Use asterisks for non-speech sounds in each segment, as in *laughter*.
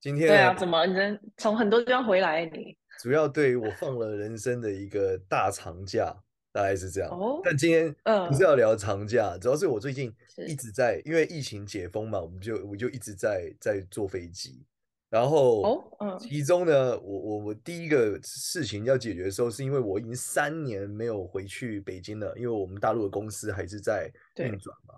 今天对啊，怎么人从很多地方回来？你主要对于我放了人生的一个大长假，大概是这样。哦，但今天不是要聊长假，嗯、主要是我最近一直在，因为疫情解封嘛，我们就我就一直在在坐飞机。然后，哦，嗯，其中呢，我我我第一个事情要解决的时候，是因为我已经三年没有回去北京了，因为我们大陆的公司还是在运转嘛。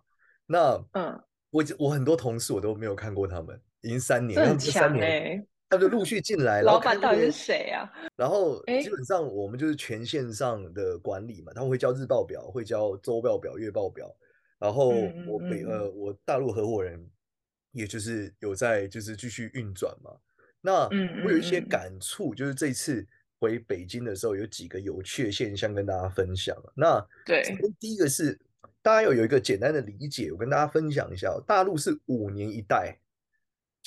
那，嗯，我我很多同事我都没有看过他们。已经三年，很强哎！他就陆续进来，*laughs* 老板到底是谁啊？然后基本上我们就是全线上的管理嘛，他们会交日报表，会交周报表、月报表。然后我北呃，我大陆合伙人，也就是有在就是继续运转嘛。那我有一些感触，就是这次回北京的时候，有几个有趣的现象跟大家分享。那对，第一个是大家要有一个简单的理解，我跟大家分享一下，大陆是五年一代。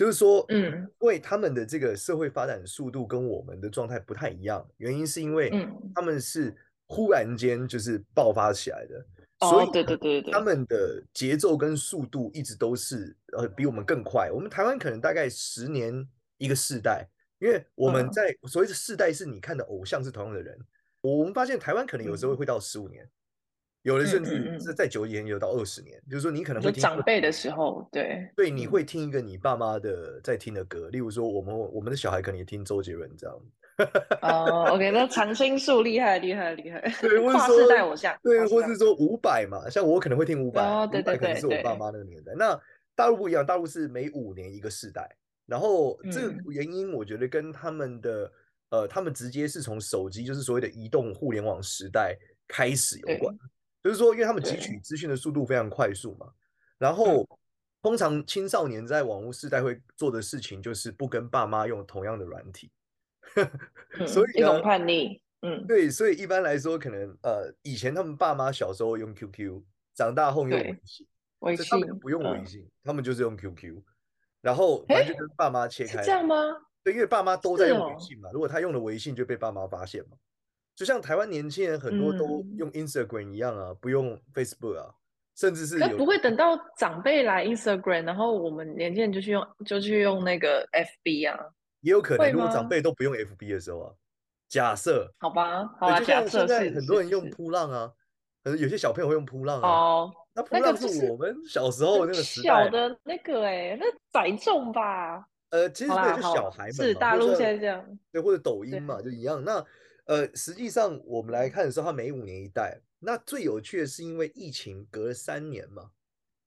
就是说，嗯，因为他们的这个社会发展速度跟我们的状态不太一样，原因是因为，他们是忽然间就是爆发起来的，嗯、所以，对对对对，他们的节奏跟速度一直都是呃比我们更快。我们台湾可能大概十年一个世代，因为我们在所谓的世代是你看的偶像是同样的人，我们发现台湾可能有时候会到十五年。有的甚至是再久一点，有到二十年，嗯嗯嗯，就是说你可能会听长辈的时候，对对，你会听一个你爸妈的在听的歌，例如说我们我们的小孩可能也听周杰伦这样。哦、uh,，OK，那 *laughs* 常青树厉害厉害厉害，对，跨世代偶像，对，或是说伍佰嘛，像我可能会听伍佰，伍、oh, 佰可能是我爸妈那个年代。那大陆不一样，大陆是每五年一个世代，然后这个原因我觉得跟他们的、嗯、呃，他们直接是从手机，就是所谓的移动互联网时代开始有关。就是说，因为他们汲取资讯的速度非常快速嘛，然后通常青少年在网络世代会做的事情就是不跟爸妈用同样的软体，所以、嗯、一种叛逆，嗯，对，所以一般来说，可能呃，以前他们爸妈小时候用 QQ，长大后用微信，微信他们不用微信、嗯，他们就是用 QQ，然后反正就跟爸妈切开，这样吗？对，因为爸妈都在用微信嘛，如果他用了微信，就被爸妈发现嘛。就像台湾年轻人很多都用 Instagram 一样啊，嗯、不用 Facebook 啊，甚至是有不会等到长辈来 Instagram，然后我们年轻人就去用就去用那个 FB 啊，也有可能如果长辈都不用 FB 的时候啊，假设好吧，好吧，假设现在很多人用扑浪啊，可能有些小朋友会用扑浪啊，哦，那扑浪是我们小时候那个时代小的那个哎、欸，那载重吧，呃，其实对，就小孩们是大陆现在这样，对，或者抖音嘛，就一样。那。呃，实际上我们来看的时候，它每五年一代。那最有趣的是，因为疫情隔了三年嘛，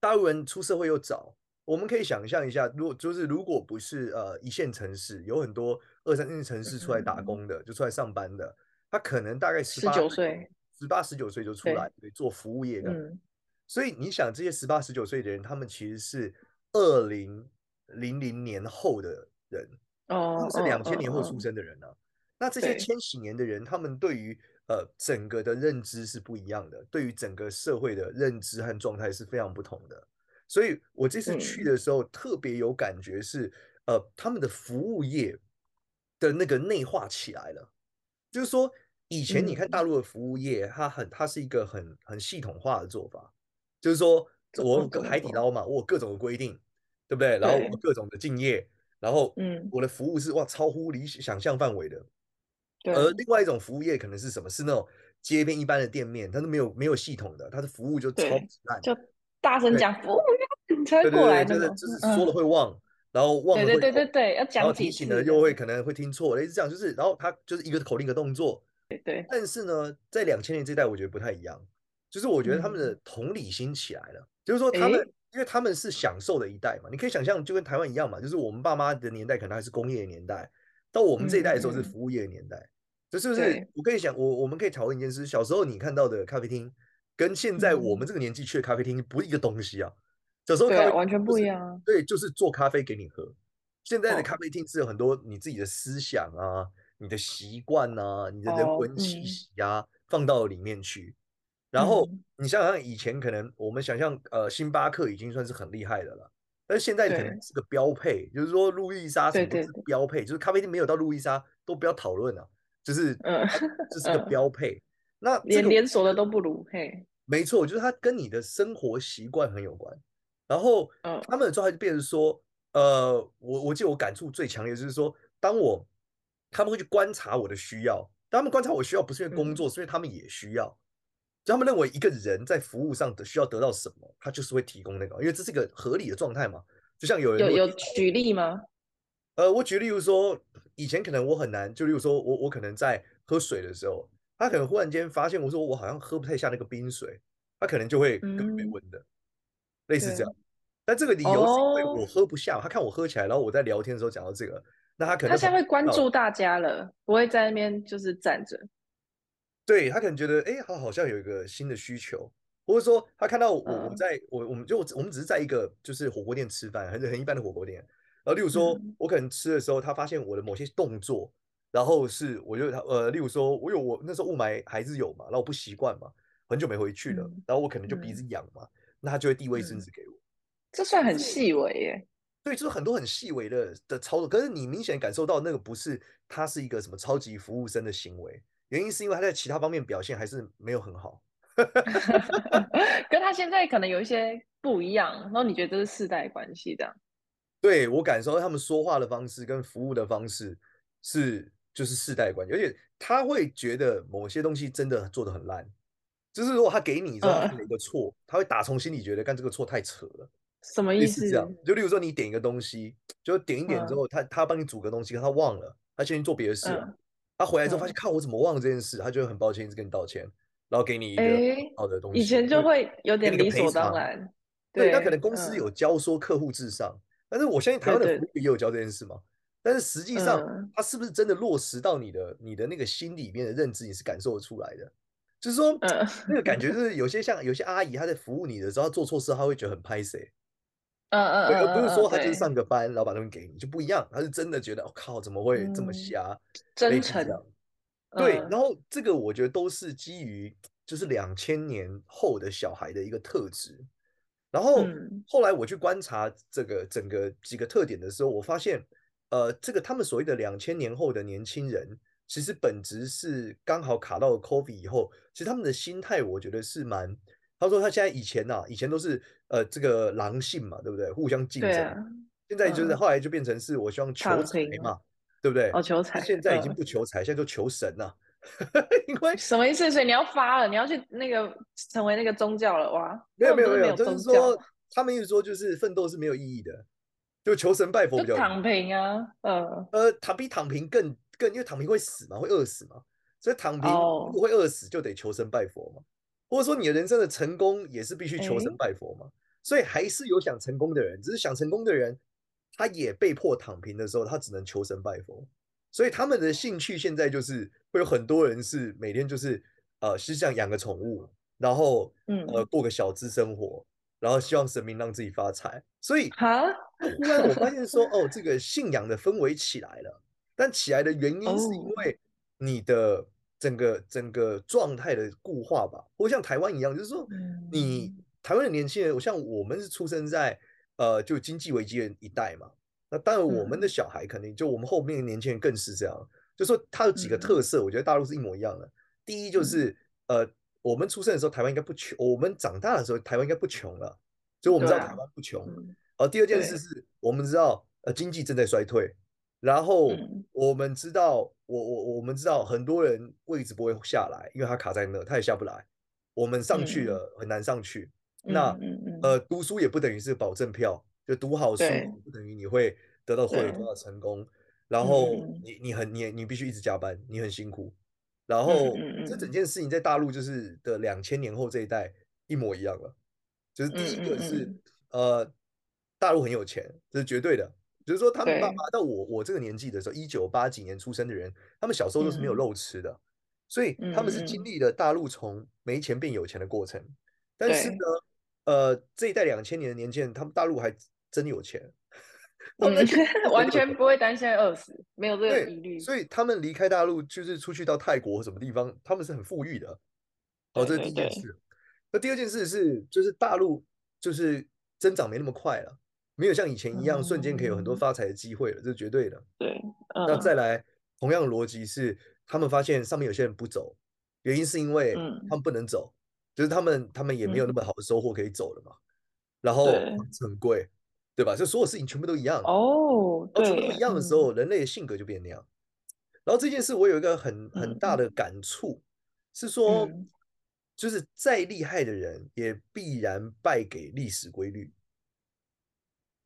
大陆人出社会又早。我们可以想象一下，如果就是如果不是呃一线城市，有很多二三线城市出来打工的，嗯、就出来上班的，他可能大概十八岁，十八十九岁就出来对，做服务业的、嗯。所以你想，这些十八十九岁的人，他们其实是二零零零年后的人，哦，他们是两千年后出生的人呢、啊。哦哦哦那这些千禧年的人，他们对于呃整个的认知是不一样的，对于整个社会的认知和状态是非常不同的。所以我这次去的时候特别有感觉是，呃，他们的服务业的那个内化起来了。就是说，以前你看大陆的服务业，它很它是一个很很系统化的做法，就是说我海底捞嘛，我有各种的规定，对不对？然后我各种的敬业，然后嗯，我的服务是哇超乎理想象范围的。而另外一种服务业可能是什么？是那种街边一般的店面，它是没有没有系统的，它的服务就超级烂，就大声讲服务员才过来的，就是就是说了会忘，嗯、然后忘了会，对对对对对，要讲提醒了又会可能会听错，类似这样，就是然后他就是一个口令一个动作，对对。但是呢，在两千年这代，我觉得不太一样，就是我觉得他们的同理心起来了，嗯、就是说他们因为他们是享受的一代嘛，你可以想象就跟台湾一样嘛，就是我们爸妈的年代可能还是工业的年代，到我们这一代的时候是服务业的年代。这是不是？我可以想，我我们可以讨论一件事：小时候你看到的咖啡厅，跟现在我们这个年纪去的咖啡厅不是一个东西啊。小时候咖啡完全不一样啊。对，就是做咖啡给你喝，现在的咖啡厅是有很多你自己的思想啊、你的习惯啊、你的人文气息啊、哦嗯、放到里面去。然后你想想，以前可能我们想象，呃，星巴克已经算是很厉害的了，但是现在可能是个标配，就是说路易莎什么都是标配，就是咖啡厅没有到路易莎都不要讨论了，就是嗯，这是个标配。*laughs* 那连连锁的都不如嘿。没错，就是它跟你的生活习惯很有关。然后他们的状态就变成说，呃，我我记得我感触最强烈就是说，当我他们会去观察我的需要，当他们观察我需要不是因为工作，是因为他们也需要。就他们认为一个人在服务上的需要得到什么，他就是会提供那个，因为这是一个合理的状态嘛。就像有人有有举例吗？呃，我举例如说，以前可能我很难，就例如说我我可能在喝水的时候，他可能忽然间发现我说我好像喝不太下那个冰水，他可能就会跟没温的，嗯、类似这样。但这个理由是因为我喝不下，哦、他看我喝起来，然后我在聊天的时候讲到这个，那他可能他现在会关注大家了，不会在那边就是站着。对，他可能觉得，哎，他好像有一个新的需求，或者说他看到我我在我我们就我们只是在一个就是火锅店吃饭，很很一般的火锅店。然后例如说，我可能吃的时候，他发现我的某些动作，然后是我觉得他呃，例如说我有我那时候雾霾还是有嘛，然后我不习惯嘛，很久没回去了，然后我可能就鼻子痒嘛，那他就会递卫生纸给我。这算很细微耶。对，就是很多很细微的的操作，可是你明显感受到那个不是他是一个什么超级服务生的行为。原因是因为他在其他方面表现还是没有很好，*laughs* 跟他现在可能有一些不一样。然后你觉得这是世代关系这样？对，我感受到他们说话的方式跟服务的方式是就是世代关系，而且他会觉得某些东西真的做的很烂，就是如果他给你一个错，他会打从心里觉得干这个错太扯了。什么意思？这样，就例如说你点一个东西，就点一点之后，他他帮你煮个东西，他忘了，他先去做别的事了。他回来之后发现，看，我怎么忘了这件事？他就会很抱歉，一直跟你道歉，然后给你一个好的东西。以前就会有点理所当然。对，那可能公司有教说客户至上，但是我相信台湾的也有教这件事嘛。但是实际上，他是不是真的落实到你的你的那个心里面的认知，你是感受得出来的？就是说，那个感觉就是有些像有些阿姨，她在服务你的时候，她做错事，她会觉得很拍谁。嗯嗯，而不是说他就是上个班，然后把东西给你就不一样，他是真的觉得我靠，怎么会这么瞎？真诚。对，然后这个我觉得都是基于就是两千年后的小孩的一个特质。然后后来我去观察这个整个几个特点的时候，我发现，呃，这个他们所谓的两千年后的年轻人，其实本质是刚好卡到了 COVID 以后，其实他们的心态我觉得是蛮。他说他现在以前呐、啊，以前都是呃这个狼性嘛，对不对？互相竞争。啊、现在就是后来就变成是我希望求财嘛，对不对？哦，求财。现在已经不求财，嗯、现在就求神了。*laughs* 因为什么意思？所以你要发了，你要去那个成为那个宗教了哇？没有没有没有，就是说他们一直说就是奋斗是没有意义的，就求神拜佛比较躺平啊，嗯呃躺比躺平更更，因为躺平会死嘛，会饿死嘛，所以躺平如果会饿死就得求神拜佛嘛。或者说你的人生的成功也是必须求神拜佛嘛，所以还是有想成功的人，只是想成功的人，他也被迫躺平的时候，他只能求神拜佛。所以他们的兴趣现在就是会有很多人是每天就是呃，是想养个宠物，然后嗯。呃过个小资生活，然后希望神明让自己发财。所以啊，忽然我发现说哦，这个信仰的氛围起来了，但起来的原因是因为你的。整个整个状态的固化吧，或像台湾一样，就是说，你台湾的年轻人，我像我们是出生在呃就经济危机的一代嘛，那当然我们的小孩肯定就我们后面的年轻人更是这样，就说它有几个特色，我觉得大陆是一模一样的。第一就是呃我们出生的时候台湾应该不穷，我们长大的时候台湾应该不穷了，所以我们知道台湾不穷。而第二件事是我们知道呃经济正在衰退。然后我们知道，我我我们知道很多人位置不会下来，因为他卡在那，他也下不来。我们上去了很难上去。那呃，读书也不等于是保证票，就读好书不等于你会得到会得到成功。然后你你很你你必须一直加班，你很辛苦。然后这整件事情在大陆就是的两千年后这一代一模一样了。就是第一个是呃，大陆很有钱，这是绝对的。就是说，他们爸妈到我我这个年纪的时候，一九八几年出生的人，他们小时候都是没有肉吃的，所以他们是经历了大陆从没钱变有钱的过程。但是呢，呃，这一代两千年的年轻人，他们大陆还真有钱，*laughs* 嗯、*laughs* 完全不会担心饿死，没有这个疑虑。所以他们离开大陆就是出去到泰国什么地方，他们是很富裕的。哦，这是第一件事。那第二件事是，就是大陆就是增长没那么快了，没有像以前一样瞬间可以有很多发财的机会了，嗯、这是绝对的。对，嗯、那再来，同样的逻辑是，他们发现上面有些人不走，原因是因为他们不能走，嗯、就是他们他们也没有那么好的收获可以走了嘛。嗯、然后很贵，对吧？就所有事情全部都一样哦，对，全部都一样的时候，嗯、人类的性格就变那样。然后这件事我有一个很很大的感触，嗯、是说。嗯就是再厉害的人，也必然败给历史规律。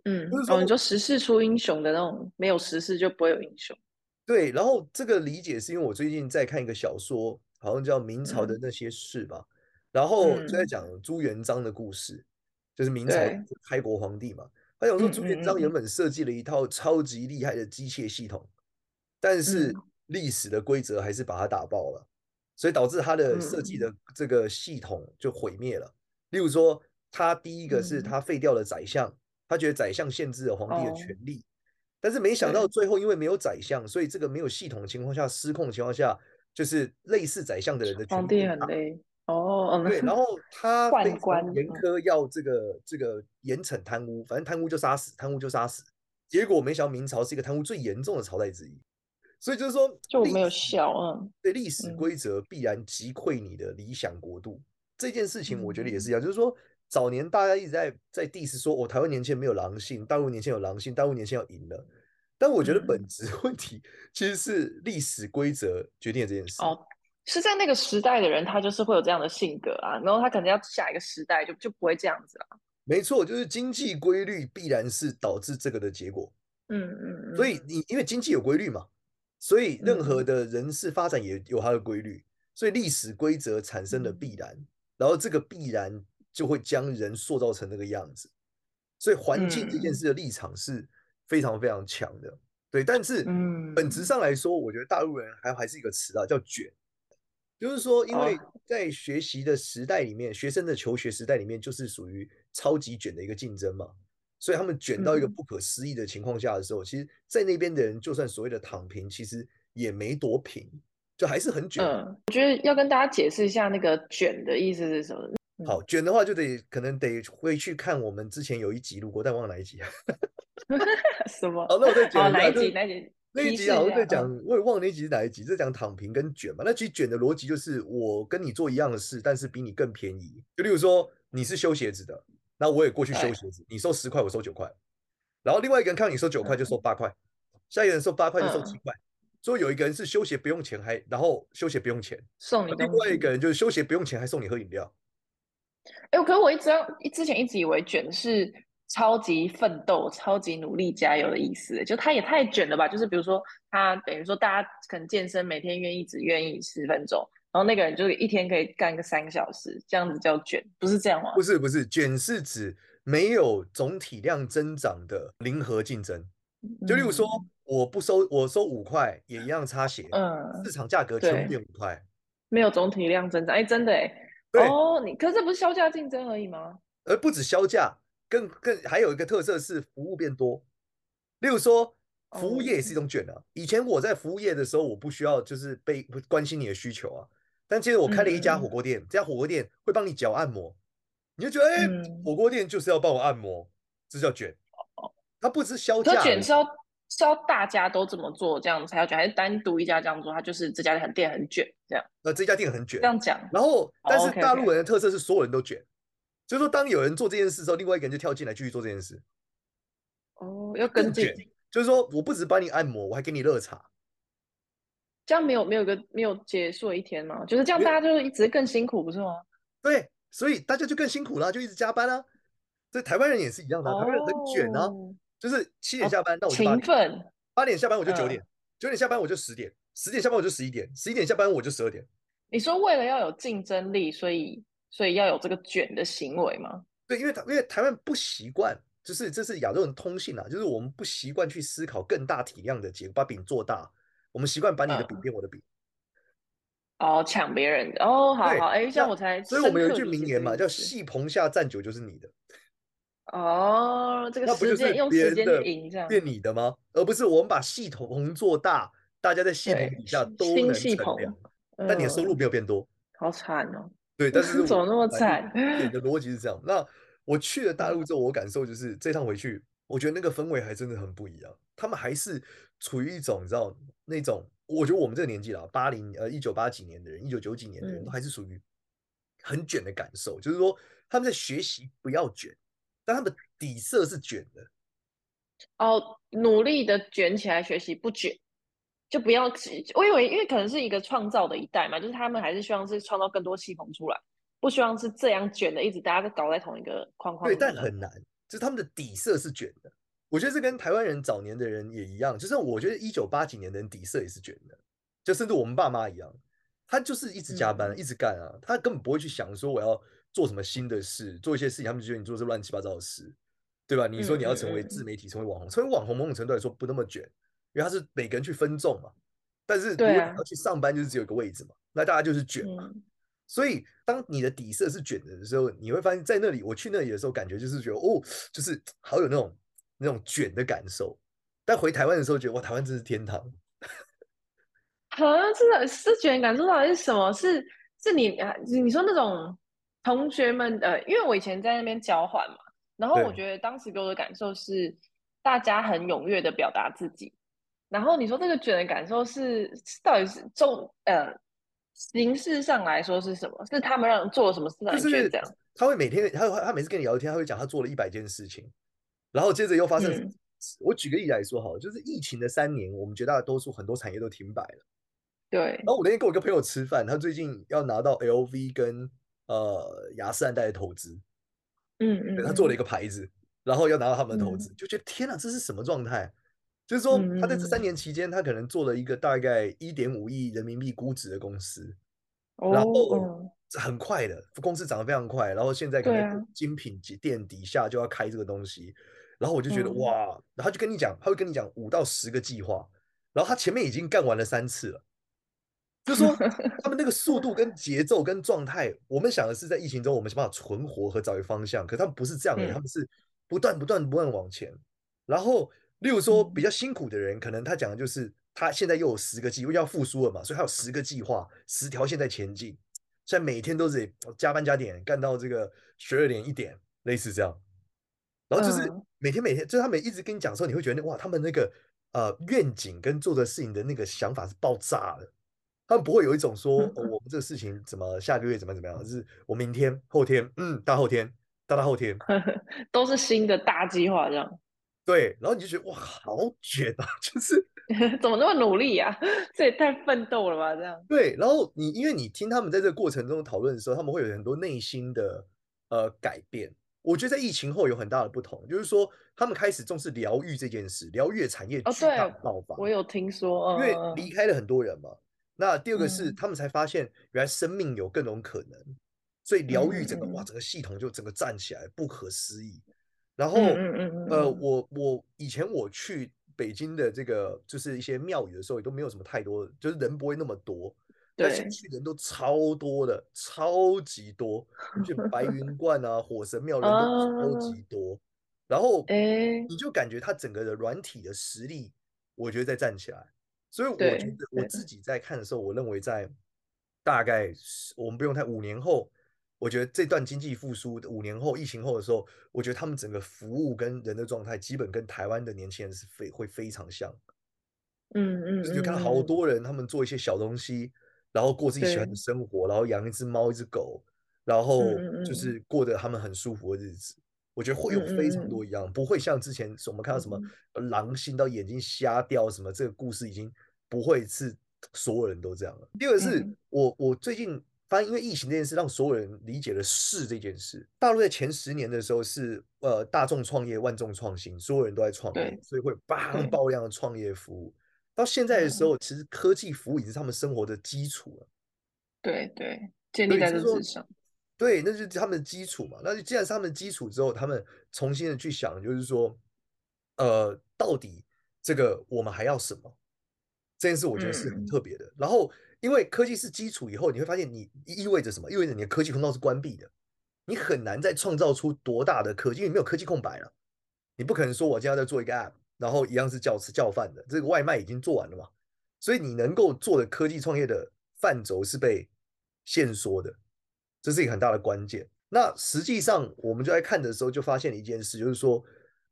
嗯，哦，你就时势出英雄的那种，没有时势就不会有英雄。对，然后这个理解是因为我最近在看一个小说，好像叫《明朝的那些事》吧，嗯、然后就在讲朱元璋的故事，嗯、就是明朝开国皇帝嘛。他想说朱元璋原本设计了一套超级厉害的机械系统，嗯、但是历史的规则还是把它打爆了。所以导致他的设计的这个系统就毁灭了。例如说，他第一个是他废掉了宰相，他觉得宰相限制了皇帝的权利，但是没想到最后因为没有宰相，所以这个没有系统的情况下，失控的情况下，就是类似宰相的人的权利。皇帝很累哦，对，然后他非常严苛要这个这个严惩贪污，反正贪污就杀死，贪污就杀死。结果没想到明朝是一个贪污最严重的朝代之一。所以就是说，就没有效啊。对，历史规则必然击溃你的理想国度。这件事情，我觉得也是一样。就是说，早年大家一直在在 diss 说，我台湾年轻人没有狼性，大陆年轻人有狼性，大陆年轻人要赢了。但我觉得本质 *laughs* 问题其实是历史规则决定了这件事。哦，是在那个时代的人，他就是会有这样的性格啊。然后他可能要下一个时代，就就不会这样子了。没错，就是经济规律必然是导致这个的结果。嗯嗯嗯。所以你因为经济有规律嘛。所以，任何的人事发展也有它的规律，嗯、所以历史规则产生的必然，嗯、然后这个必然就会将人塑造成那个样子。所以，环境这件事的立场是非常非常强的，嗯、对。但是，本质上来说，我觉得大陆人还还是一个词啊，叫卷，就是说，因为在学习的时代里面，学生的求学时代里面，就是属于超级卷的一个竞争嘛。所以他们卷到一个不可思议的情况下的时候，嗯、其实，在那边的人就算所谓的躺平，其实也没多平，就还是很卷。嗯，我觉得要跟大家解释一下那个卷的意思是什么。嗯、好，卷的话就得可能得回去看我们之前有一集录过，但忘了哪一集啊？*laughs* 什么？*laughs* 哦，那我再讲、哦、哪一集？哪一集？那一集好像在讲，嗯、我也忘了那一集是哪一集，在讲躺平跟卷嘛。那其实卷的逻辑就是我跟你做一样的事，但是比你更便宜。就例如说，你是修鞋子的。那我也过去修鞋子，你收十块，我收九块，然后另外一个人看到你收九块就收八块，下一个人收八块就收七块，所以有一个人是修鞋不用钱，还然后修鞋不用钱送你，另外一个人就是修鞋不用钱还送你喝饮料。哎，可是我一直之前一直以为卷是超级奋斗、超级努力、加油的意思，就他也太卷了吧？就是比如说他等于说大家可能健身每天愿意只愿意十分钟。然后那个人就是一天可以干个三个小时，这样子叫卷，不是这样吗？不是不是，卷是指没有总体量增长的零和竞争。就例如说，我不收，我收五块也一样擦鞋，嗯，市场价格全部变五块，没有总体量增长。哎，真的哎，对哦，你可是这不是削价竞争而已吗？而不止削价，更更还有一个特色是服务变多。例如说，服务业也是一种卷啊。以前我在服务业的时候，我不需要就是被关心你的需求啊。但其实我开了一家火锅店，嗯、这家火锅店会帮你脚按摩，你就觉得哎，嗯、火锅店就是要帮我按摩，这叫卷。它不是销价，它卷是要是要大家都这么做，这样才要卷，还是单独一家这样做，它就是这家店很卷这样。那这家店很卷，这样讲。然后，但是大陆人的特色是所有人都卷，就是说当有人做这件事之后，另外一个人就跳进来继续做这件事。哦，要跟进，就是说我不止帮你按摩，我还给你热茶。这样没有没有个没有结束的一天吗？就是这样，大家就是一直更辛苦，不是吗？对，所以大家就更辛苦了，就一直加班啊。这台湾人也是一样的，台湾人很卷啊，就是七点下班，那我勤奋，八点下班我就九点，九点下班我就十点，十点下班我就十一点，十一点下班我就十二点。你说为了要有竞争力，所以所以要有这个卷的行为吗？对，因为台因为台湾不习惯，就是这是亚洲人通性啊，就是我们不习惯去思考更大体量的结果，把饼做大。我们习惯把你的饼变我的饼，哦，抢别人的哦，好好，哎，这样我才。所以我们有一句名言嘛，叫“戏棚下站久就是你的”。哦，这个时间用时间去赢这样，变你的吗？而不是我们把系统做大，大家在系统底下对都能新系统，但你的收入没有变多。好惨哦。对，但是 *laughs* 怎么那么惨？对，你的 *laughs* 逻辑是这样。那我去了大陆之后，我感受就是这趟回去，我觉得那个氛围还真的很不一样。他们还是处于一种你知道那种，我觉得我们这个年纪了，八零呃一九八几年的人，一九九几年的人都还是属于很卷的感受，就是说他们在学习不要卷，但他们底色是卷的。哦，努力的卷起来学习，不卷。就不要，我以为因为可能是一个创造的一代嘛，就是他们还是希望是创造更多系统出来，不希望是这样卷的，一直大家都搞在同一个框框里。对，但很难，就是他们的底色是卷的。我觉得这跟台湾人早年的人也一样，就是我觉得一九八几年的人底色也是卷的，就甚至我们爸妈一样，他就是一直加班，嗯、一直干啊，他根本不会去想说我要做什么新的事，做一些事情，他们就觉得你做这乱七八糟的事，对吧？你说你要成为自媒体，嗯、成为网红，成为网红，某种程度来说不那么卷。因为他是每个人去分众嘛，但是如果你要去上班，就是只有一个位置嘛，啊、那大家就是卷嘛。嗯、所以当你的底色是卷的时候，你会发现在那里，我去那里的时候，感觉就是觉得哦，就是好有那种那种卷的感受。但回台湾的时候，觉得哇，台湾真是天堂。*laughs* 好像真的是卷感受到底是什么？是是你你说那种同学们呃，因为我以前在那边交换嘛，然后我觉得当时给我的感受是大家很踊跃的表达自己。然后你说这个卷的感受是到底是重呃形式上来说是什么？是他们让做了什么事让你觉得这样？他会每天他他每次跟你聊天，他会讲他做了一百件事情，然后接着又发生。嗯、我举个例来说好了，就是疫情的三年，我们绝大多数很多产业都停摆了。对。然后我那天跟我一个朋友吃饭，他最近要拿到 LV 跟呃雅诗兰黛的投资。嗯嗯。他做了一个牌子，然后要拿到他们的投资，嗯、就觉得天哪，这是什么状态？就是说，他在这三年期间，他可能做了一个大概一点五亿人民币估值的公司，然后很快的公司涨得非常快，然后现在可能精品店底下就要开这个东西，然后我就觉得哇，然后他就跟你讲，他会跟你讲五到十个计划，然后他前面已经干完了三次了，就是说他们那个速度跟节奏跟状态，我们想的是在疫情中我们想办法存活和找一个方向，可他们不是这样的，他们是不断不断不断往前，然后。例如说，比较辛苦的人，可能他讲的就是他现在又有十个计划，因为要复苏了嘛，所以他有十个计划，十条线在前进，现在每天都是加班加点，干到这个十二点一点，类似这样。然后就是每天每天，就是他们一直跟你讲的时候，你会觉得哇，他们那个呃愿景跟做的事情的那个想法是爆炸的，他们不会有一种说、哦、我们这个事情怎么下个月怎么怎么样，就是我明天、后天，嗯，大后天、大大后天，*laughs* 都是新的大计划这样。对，然后你就觉得哇，好卷啊！*laughs* 就是 *laughs* 怎么那么努力呀、啊？这也太奋斗了吧！这样对，然后你因为你听他们在这个过程中讨论的时候，他们会有很多内心的呃改变。我觉得在疫情后有很大的不同，就是说他们开始重视疗愈这件事，疗愈产业巨大爆发、哦。我有听说，因为离开了很多人嘛。嗯、那第二个是、嗯、他们才发现，原来生命有各种可能，所以疗愈整个、嗯、哇，整个系统就整个站起来，不可思议。然后，嗯嗯嗯呃，我我以前我去北京的这个就是一些庙宇的时候，也都没有什么太多，就是人不会那么多。但是去人都超多的，超级多。就 *laughs* 白云观啊、火神庙人都超级多。然后，你就感觉他整个的软体的实力，我觉得在站起来。所以我觉得我自己在看的时候，我认为在大概我们不用太五年后。我觉得这段经济复苏五年后，疫情后的时候，我觉得他们整个服务跟人的状态，基本跟台湾的年轻人是非会非常像。嗯嗯，就看到好多人，他们做一些小东西，然后过自己喜欢的生活，然后养一只猫，一只狗，然后就是过得他们很舒服的日子。我觉得会有非常多一样，不会像之前我们看到什么狼性到眼睛瞎掉什么，这个故事已经不会是所有人都这样了。第二个是我我最近。发现因为疫情这件事，让所有人理解了是这件事。大陆在前十年的时候是呃大众创业、万众创新，所有人都在创业，所以会爆爆量的创业服务。到现在的时候，其实科技服务已经是他们生活的基础了。对对，建立在这之上。对，那就是他们的基础嘛。那就既然是他们的基础之后，他们重新的去想，就是说，呃，到底这个我们还要什么？这件事我觉得是很特别的。嗯、然后。因为科技是基础以后，你会发现你意味着什么？意味着你的科技通道是关闭的。你很难再创造出多大的科技，因为你没有科技空白了。你不可能说我今天要再做一个 App，然后一样是叫吃叫饭的，这个外卖已经做完了嘛。所以你能够做的科技创业的范畴是被限缩的，这是一个很大的关键。那实际上我们就在看的时候就发现了一件事，就是说，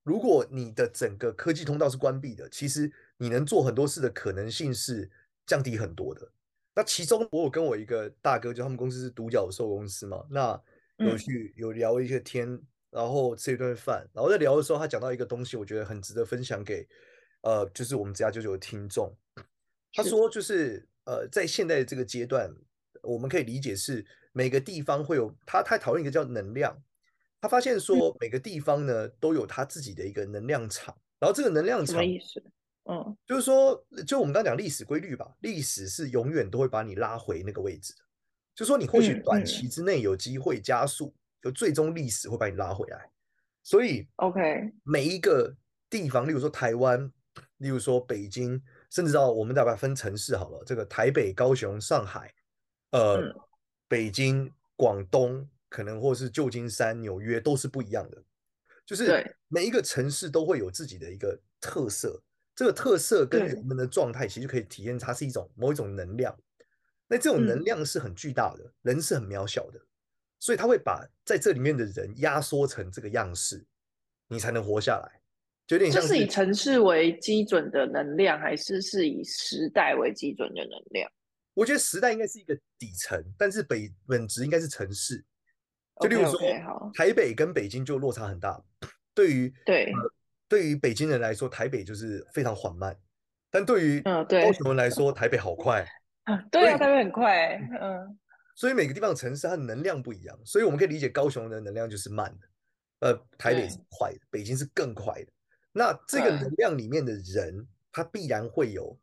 如果你的整个科技通道是关闭的，其实你能做很多事的可能性是降低很多的。那其中我有跟我一个大哥，就他们公司是独角兽公司嘛，那有去有聊一些天，然后吃一顿饭，然后在聊的时候，他讲到一个东西，我觉得很值得分享给呃，就是我们职涯99的听众。他说，就是呃，在现在的这个阶段，我们可以理解是每个地方会有他，他讨论一个叫能量。他发现说，每个地方呢都有他自己的一个能量场，然后这个能量场什么意思？嗯，就是说，就我们刚刚讲历史规律吧，历史是永远都会把你拉回那个位置的。就说你或许短期之内有机会加速，就最终历史会把你拉回来。所以，OK，每一个地方，例如说台湾，例如说北京。甚至到我们再把它分城市好了，这个台北、高雄、上海，呃，嗯、北京、广东，可能或是旧金山、纽约都是不一样的。就是每一个城市都会有自己的一个特色，这个特色跟人们的状态其实可以体验它是一种某一种能量。那这种能量是很巨大的，嗯、人是很渺小的，所以他会把在这里面的人压缩成这个样式，你才能活下来。有点像是，这是以城市为基准的能量，还是是以时代为基准的能量？我觉得时代应该是一个底层，但是北本质应该是城市。就例如说，okay, okay, 台北跟北京就落差很大。对于对、呃、对于北京人来说，台北就是非常缓慢；但对于高雄人来说，台北好快。对啊，台北很快。嗯，所以每个地方的城市它的能量不一样，所以我们可以理解高雄的能量就是慢的，呃，台北是快的，北京是更快的。那这个能量里面的人，他必然会有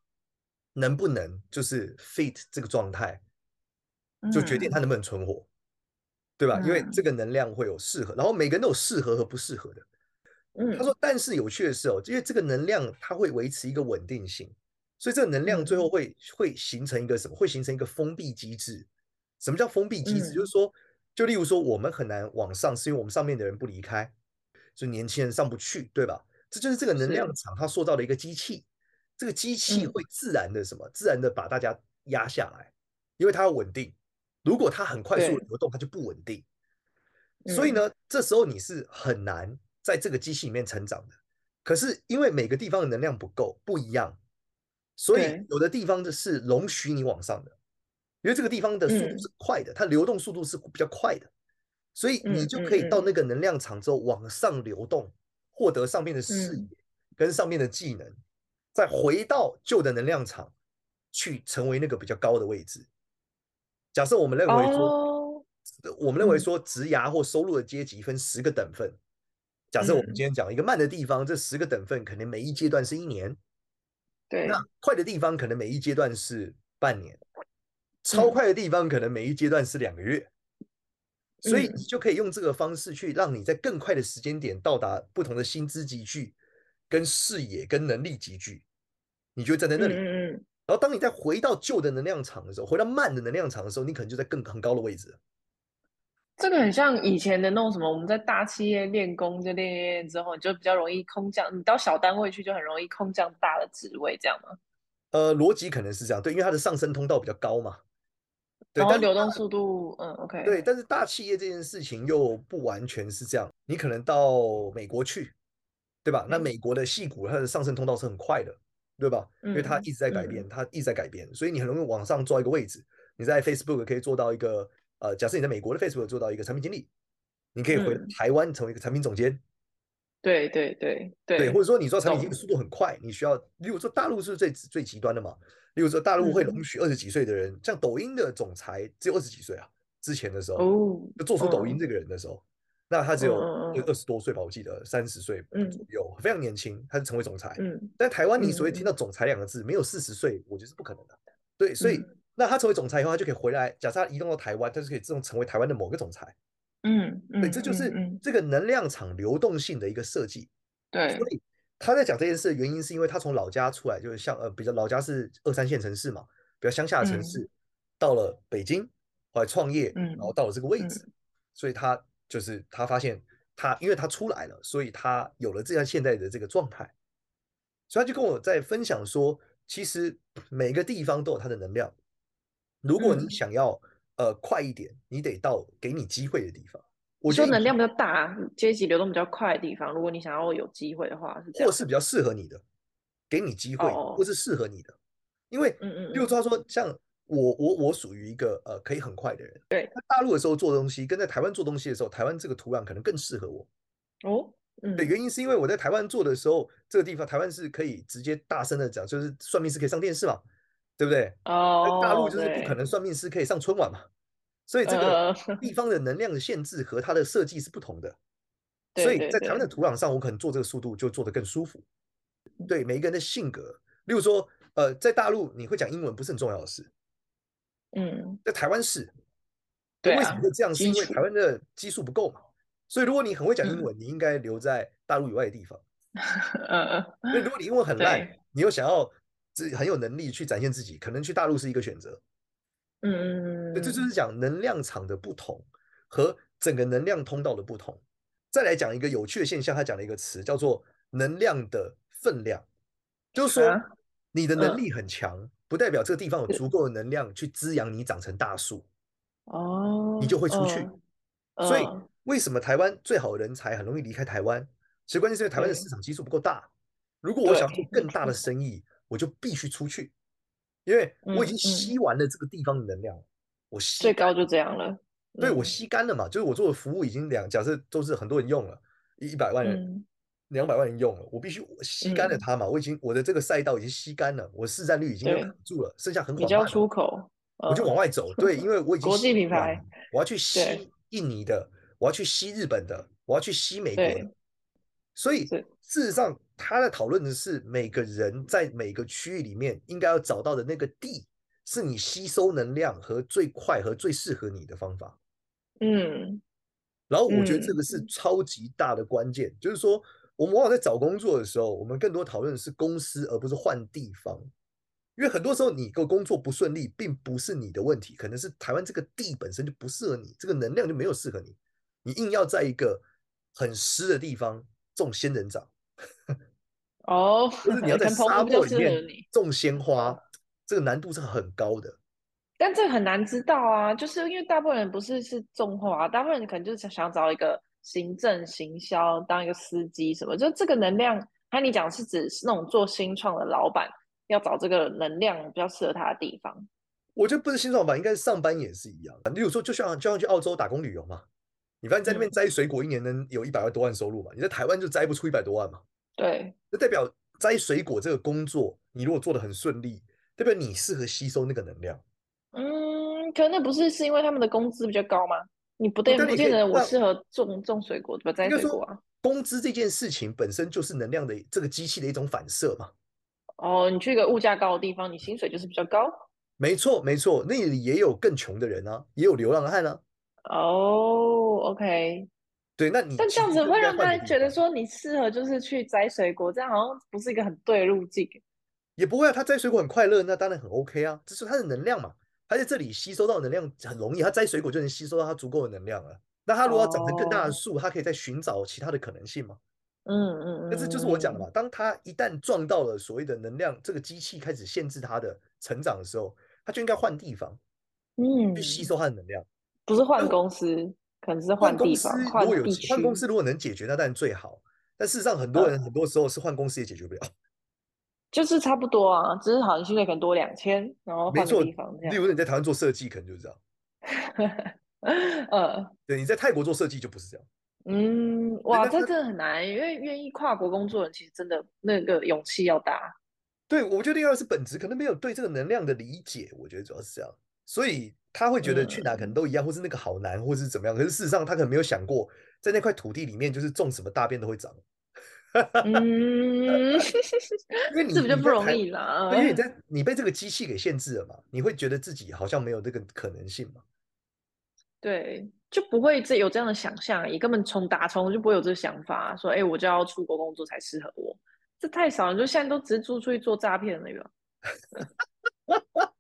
能不能就是 fit 这个状态，就决定他能不能存活，对吧？因为这个能量会有适合，然后每个人都有适合和不适合的。他说，但是有趣的是哦，因为这个能量它会维持一个稳定性，所以这个能量最后会会形成一个什么？会形成一个封闭机制。什么叫封闭机制？就是说，就例如说，我们很难往上，是因为我们上面的人不离开，所以年轻人上不去，对吧？这就是这个能量场，它塑造了一个机器，这个机器会自然的什么？自然的把大家压下来，因为它要稳定。如果它很快速的流动，它就不稳定。所以呢，这时候你是很难在这个机器里面成长的。可是因为每个地方的能量不够，不一样，所以有的地方的是容许你往上的，因为这个地方的速度是快的，它流动速度是比较快的，所以你就可以到那个能量场之后往上流动。获得上面的视野跟上面的技能，嗯、再回到旧的能量场去成为那个比较高的位置。假设我们认为说，哦、我们认为说职涯或收入的阶级分十个等份。假设我们今天讲一个慢的地方，嗯、这十个等份可能每一阶段是一年。对。那快的地方可能每一阶段是半年，超快的地方可能每一阶段是两个月。所以你就可以用这个方式去让你在更快的时间点到达不同的薪资集聚、跟视野、跟能力集聚，你就站在那里。嗯嗯。然后当你再回到旧的能量场的时候，回到慢的能量场的时候，你可能就在更很高的位置。这个很像以前的那种什么，我们在大企业练功，就练练练之后，你就比较容易空降。你到小单位去就很容易空降大的职位，这样吗？呃，逻辑可能是这样，对，因为它的上升通道比较高嘛。对，但流动速度，嗯，OK。对，但是大企业这件事情又不完全是这样。你可能到美国去，对吧？那美国的矽谷它的上升通道是很快的，对吧？因为它一直在改变，它一直在改变，所以你很容易往上抓一个位置。你在 Facebook 可以做到一个，呃，假设你在美国的 Facebook 做到一个产品经理，你可以回台湾成为一个产品总监。对对对对。对，或者说你做产品经理速度很快，你需要，例如说大陆是最最极端的嘛。例如说，大陆会容许二十几岁的人，嗯、像抖音的总裁只有二十几岁啊。之前的时候，哦、就做出抖音这个人的时候，嗯、那他只有二十多岁吧，我记得三十岁左右，嗯、非常年轻，他就成为总裁。嗯，但台湾你所谓听到总裁两个字，嗯、没有四十岁，我觉得是不可能的。对，所以、嗯、那他成为总裁以后，他就可以回来。假设他移动到台湾，他就可以自动成为台湾的某个总裁。嗯，对，这就是这个能量场流动性的一个设计。对，所以。他在讲这件事的原因，是因为他从老家出来，就是像呃，比较老家是二三线城市嘛，比较乡下的城市，嗯、到了北京，后来创业，然后到了这个位置，嗯、所以他就是他发现他，因为他出来了，所以他有了这样现在的这个状态，所以他就跟我在分享说，其实每个地方都有它的能量。如果你想要、嗯、呃快一点，你得到给你机会的地方。我觉得说能量比较大、阶级流动比较快的地方，如果你想要有机会的话，是或是比较适合你的，给你机会，哦、或是适合你的。因为，嗯嗯，比如说他说像。我我我属于一个呃可以很快的人。对，在大陆的时候做东西，跟在台湾做东西的时候，台湾这个土壤可能更适合我。哦，嗯，对，原因是因为我在台湾做的时候，这个地方台湾是可以直接大声的讲，就是算命是可以上电视嘛，对不对？哦，大陆就是不可能算命师可以上春晚嘛，所以这个 *laughs* 地方的能量的限制和它的设计是不同的。所以在台湾的土壤上，我可能做这个速度就做得更舒服。对，每一个人的性格，例如说，呃，在大陆你会讲英文不是很重要的事。嗯，在台湾是，对，为什么会这样？是因为台湾的基数不够嘛。所以如果你很会讲英文，你应该留在大陆以外的地方。*laughs* 嗯，因为如果你英文很烂，你又想要自己很有能力去展现自己，可能去大陆是一个选择。嗯嗯嗯，这就是讲能量场的不同和整个能量通道的不同。再来讲一个有趣的现象，他讲了一个词叫做能量的分量，就是说你的能力很强。不代表这个地方有足够的能量去滋养你长成大树，哦，你就会出去。所以为什么台湾最好的人才很容易离开台湾？其实关键是因为台湾的市场基数不够大。如果我想做更大的生意，我就必须出去，因为我已经吸完了这个地方的能量。我吸最高就这样了。对，我吸干了嘛，就是我做的服务已经两，假设都是很多人用了，一百万人。两百万人用了，我必须吸干了它嘛。嗯、我已经我的这个赛道已经吸干了，我市占率已经卡住了，剩下很广泛出口，我就往外走。嗯、对，因为我已经国际品牌，我要去吸印尼的，我要去吸日本的，我要去吸美国的。所以事实上，他在讨论的是每个人在每个区域里面应该要找到的那个地，是你吸收能量和最快和最适合你的方法。嗯，然后我觉得这个是超级大的关键，嗯、就是说。我们往往在找工作的时候，我们更多讨论的是公司，而不是换地方。因为很多时候，你个工作不顺利，并不是你的问题，可能是台湾这个地本身就不适合你，这个能量就没有适合你。你硬要在一个很湿的地方种仙人掌，哦，就是你要 *laughs* 在沙漠里面种鲜花，这个难度是很高的。但这很难知道啊，就是因为大部分人不是是种花，大部分人可能就是想找一个。行政、行销，当一个司机什么，就这个能量，还你讲是指是那种做新创的老板要找这个能量比较适合他的地方。我觉得不是新创吧，应该是上班也是一样。例如说，就像就像去澳洲打工旅游嘛，你发现在那边摘水果，一年能有一百万多万收入嘛？嗯、你在台湾就摘不出一百多万嘛？对，就代表摘水果这个工作，你如果做的很顺利，代表你适合吸收那个能量。嗯，可能那不是是因为他们的工资比较高吗？你不对，不见得我适合种种水果，对吧？摘水果啊。工资这件事情本身就是能量的这个机器的一种反射嘛。哦，你去一个物价高的地方，你薪水就是比较高。没错，没错，那里也有更穷的人啊，也有流浪汉啊。哦，OK。对，那你但这样子会让他觉得说你适合就是去摘水果，这样好像不是一个很对的路径。也不会啊，他摘水果很快乐，那当然很 OK 啊，这是他的能量嘛。他在这里吸收到能量很容易，他摘水果就能吸收到他足够的能量了。那他如果要长成更大的树，他可以再寻找其他的可能性嘛？嗯嗯嗯。但是就是我讲的嘛，当他一旦撞到了所谓的能量，这个机器开始限制他的成长的时候，他就应该换地方，嗯，去吸收他的能量。不是换公司，可能是换地方。如果有换公司，如果能解决，那当然最好。但事实上，很多人很多时候是换公司也解决不了。*laughs* 就是差不多啊，只是好像薪水可能多两千，然后换个地方这样。例如你在台湾做设计，可能就是这样。*laughs* 呃，对，你在泰国做设计就不是这样。嗯，哇，这真的很难，因为愿意跨国工作的人其实真的那个勇气要大。对，我觉得第二是本质可能没有对这个能量的理解，我觉得主要是这样，所以他会觉得去哪可能都一样，嗯、或是那个好难，或是怎么样。可是事实上，他可能没有想过，在那块土地里面，就是种什么大便都会长。嗯，*laughs* 因为你这比较不容易啦。因为你在你被这个机器给限制了嘛，你会觉得自己好像没有这个可能性嘛？对，就不会这有这样的想象，也根本从打从就不会有这个想法，说哎、欸，我就要出国工作才适合我，这太少了。就现在都直接租出去做诈骗了，那个，*laughs*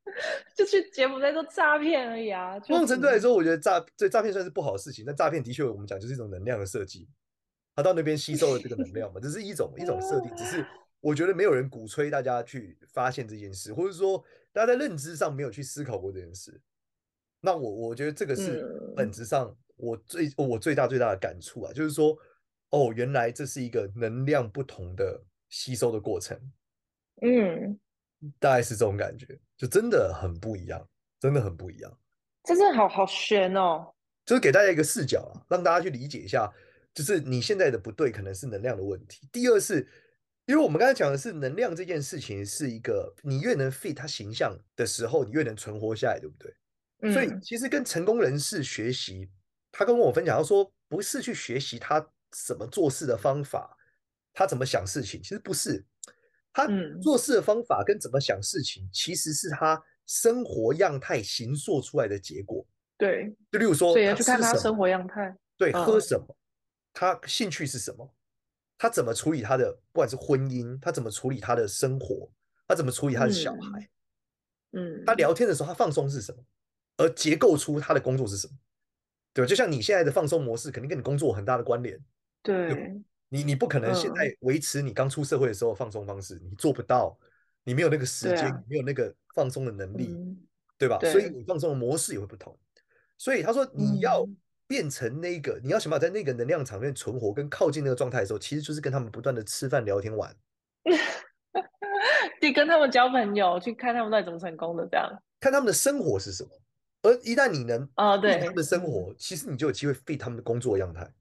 就去柬埔寨做诈骗而已啊。某种程度来说，我觉得诈对诈骗算是不好的事情。但诈骗的确，我们讲就是一种能量的设计。他到那边吸收了这个能量嘛，这是一种一种设定。只是我觉得没有人鼓吹大家去发现这件事，或者说大家在认知上没有去思考过这件事。那我我觉得这个是本质上我最我最大最大的感触啊，就是说，哦，原来这是一个能量不同的吸收的过程。嗯。大概是这种感觉，就真的很不一样，真的很不一样。这真的好好悬哦，就是给大家一个视角啊，让大家去理解一下，就是你现在的不对，可能是能量的问题。第二是，因为我们刚才讲的是能量这件事情，是一个你越能 fit 他形象的时候，你越能存活下来，对不对？嗯。所以其实跟成功人士学习，他跟我分享，他说不是去学习他怎么做事的方法，他怎么想事情，其实不是。他做事的方法跟怎么想事情，嗯、其实是他生活样态形塑出来的结果。对，就例如说，对，去看他生活样态。对，喝什么？他兴趣是什么？他怎么处理他的，不管是婚姻，他怎么处理他的生活，他怎么处理他的小孩？嗯，他聊天的时候，他放松是什么？而结构出他的工作是什么？对吧？就像你现在的放松模式，肯定跟你工作有很大的关联。对。你你不可能现在维持你刚出社会的时候放松方式，嗯，你做不到，你没有那个时间，啊，没有那个放松的能力，嗯，对吧？对，所以你放松的模式也会不同。所以他说你要变成那个，嗯，你要想办法在那个能量场面存活跟靠近那个状态的时候，其实就是跟他们不断的吃饭聊天玩，*laughs* 你跟他们交朋友，去看他们到底怎么成功的，这样看他们的生活是什么。而一旦你能啊，对他们的生活，哦，其实你就有机会 fit 他们的工作样态。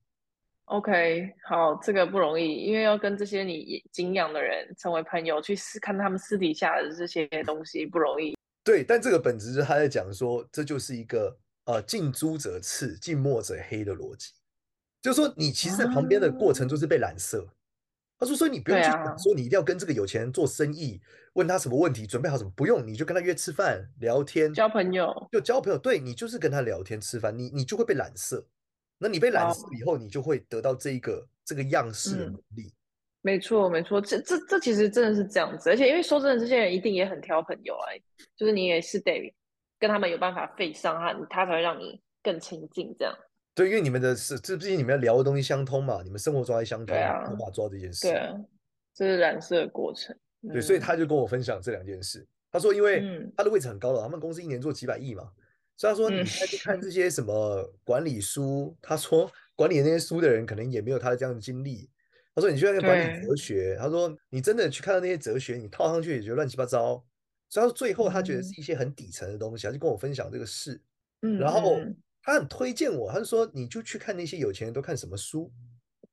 OK，好，这个不容易，因为要跟这些你敬仰的人成为朋友，去试看他们私底下的这些东西不容易。对，但这个本质是他在讲说，这就是一个呃近朱者赤，近墨者黑的逻辑，就是说你其实在旁边的过程就是被染色。啊、他说，所以你不用去想说你一定要跟这个有钱人做生意，问他什么问题，准备好什么，不用，你就跟他约吃饭聊天，交朋友，就交朋友。对，你就是跟他聊天吃饭，你你就会被染色。那你被染色以后，你就会得到这一个这个样式的能力。嗯、没错，没错，这这这其实真的是这样子。而且因为说真的，这些人一定也很挑朋友啊，就是你也是得跟他们有办法费上他，他才会让你更亲近这样。对，因为你们的是，这毕竟你们要聊的东西相通嘛，你们生活状态相通，啊，无法做到这件事。对啊，这是染色的过程。嗯、对，所以他就跟我分享这两件事。他说，因为他的位置很高了，他们公司一年做几百亿嘛。所以他说，你再去看这些什么管理书，嗯、他说管理那些书的人可能也没有他的这样的经历。他说，你去看管理哲学，他说你真的去看到那些哲学，你套上去也觉得乱七八糟。所以他说最后他觉得是一些很底层的东西，他就跟我分享这个事。嗯，然后他很推荐我，他就说你就去看那些有钱人都看什么书。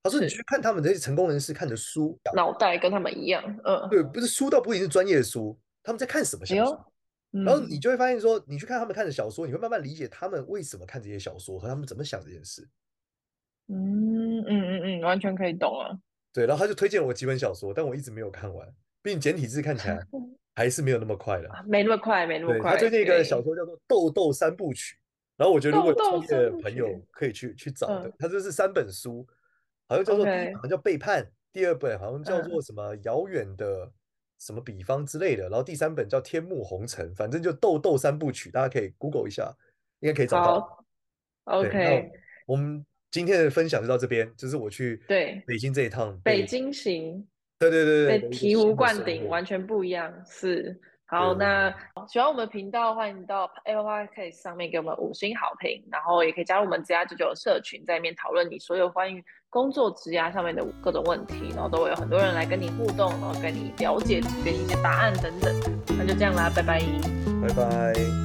他说你去看他们这些成功人士看的书，脑袋跟他们一样。嗯，对，不是书倒不一定是专业的书，他们在看什么小说？哎然后你就会发现说，你去看他们看的小说，你会慢慢理解他们为什么看这些小说和他们怎么想这件事。嗯嗯嗯嗯，完全可以懂啊。对，然后他就推荐我几本小说，但我一直没有看完，毕竟简体字看起来 *laughs* 还是没有那么快的。没那么快，没那么快。他推荐一个小说叫做《豆豆三部曲》，然后我觉得如果创业的朋友可以去去找的，他这是三本书，好像叫做第一本好像叫《背叛》，第二本好像叫做什么《遥远的》。什么比方之类的，然后第三本叫《天幕红尘》，反正就豆豆三部曲，大家可以 Google 一下，应该可以找到。OK，我们今天的分享就到这边，就是我去对北京这一趟，北京行，对对对对，醍醐灌顶，完全不一样。是，好，那喜欢我们频道，欢迎到 Apple Podcast 上面给我们五星好评，然后也可以加入我们 ZR 九九社群，在里面讨论你所有关于。工作职涯上面的各种问题，然后都会有很多人来跟你互动，然后跟你了解，给你一些答案等等。那就这样啦，拜拜，拜拜。